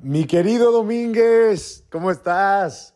Mi querido Domínguez, ¿cómo estás?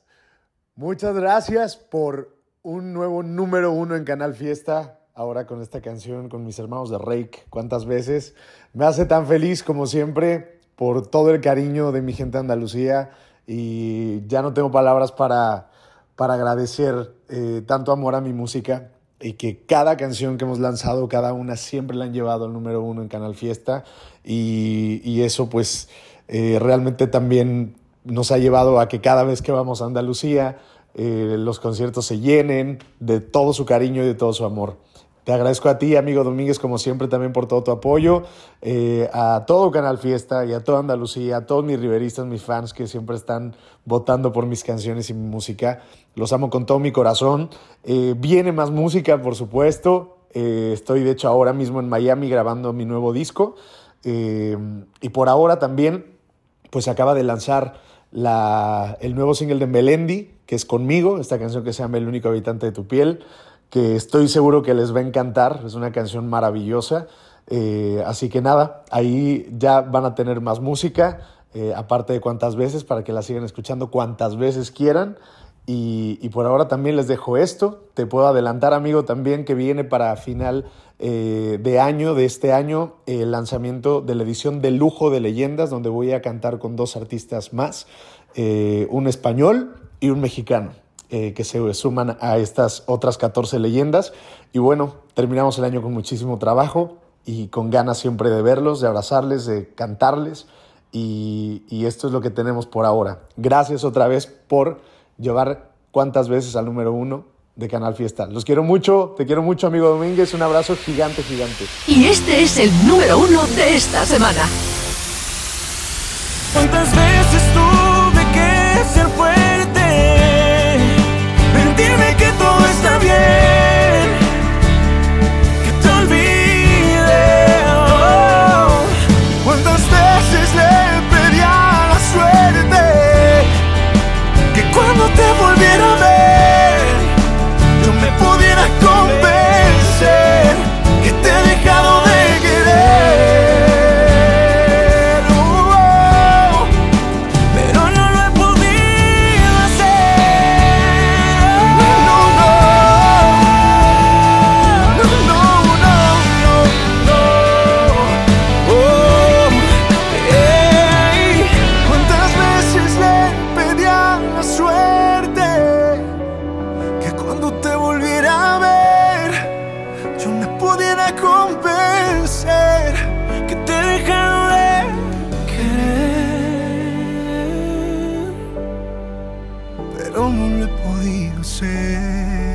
Muchas gracias por un nuevo número uno en Canal Fiesta. Ahora con esta canción, con mis hermanos de Rake, cuántas veces. Me hace tan feliz como siempre por todo el cariño de mi gente de Andalucía y ya no tengo palabras para, para agradecer eh, tanto amor a mi música y que cada canción que hemos lanzado, cada una siempre la han llevado al número uno en Canal Fiesta y, y eso pues eh, realmente también nos ha llevado a que cada vez que vamos a Andalucía eh, los conciertos se llenen de todo su cariño y de todo su amor. Te agradezco a ti, amigo Domínguez, como siempre, también por todo tu apoyo, eh, a todo Canal Fiesta y a toda Andalucía, a todos mis riveristas, mis fans que siempre están votando por mis canciones y mi música. Los amo con todo mi corazón. viene más música, por supuesto. estoy, de hecho, ahora mismo en Miami grabando mi nuevo disco. y por ahora también pues acaba de lanzar el nuevo single de Melendi, que es conmigo, esta canción que se llama El único habitante de tu piel, que estoy seguro que les va a encantar, es una canción maravillosa. Eh, así que nada, ahí ya van a tener más música, eh, aparte de cuántas veces, para que la sigan escuchando cuantas veces quieran. Y, por ahora también les dejo esto. Te puedo adelantar, amigo, también que viene para final eh, de año, de este año, el lanzamiento de la edición de lujo de leyendas, donde voy a cantar con dos artistas más, eh, un español y un mexicano, eh, que se suman a estas otras 14 leyendas. Y bueno, terminamos el año con muchísimo trabajo y con ganas siempre de verlos, de abrazarles, de cantarles. y, y esto es lo que tenemos por ahora. Gracias otra vez por llevar cuántas veces al número uno de Canal Fiesta. Los quiero mucho, te quiero mucho, amigo Domínguez. Un abrazo gigante, gigante. Y este es el número uno de esta semana. ¿Cuántas veces convencer que te he dejado de querer, pero no lo he podido ser.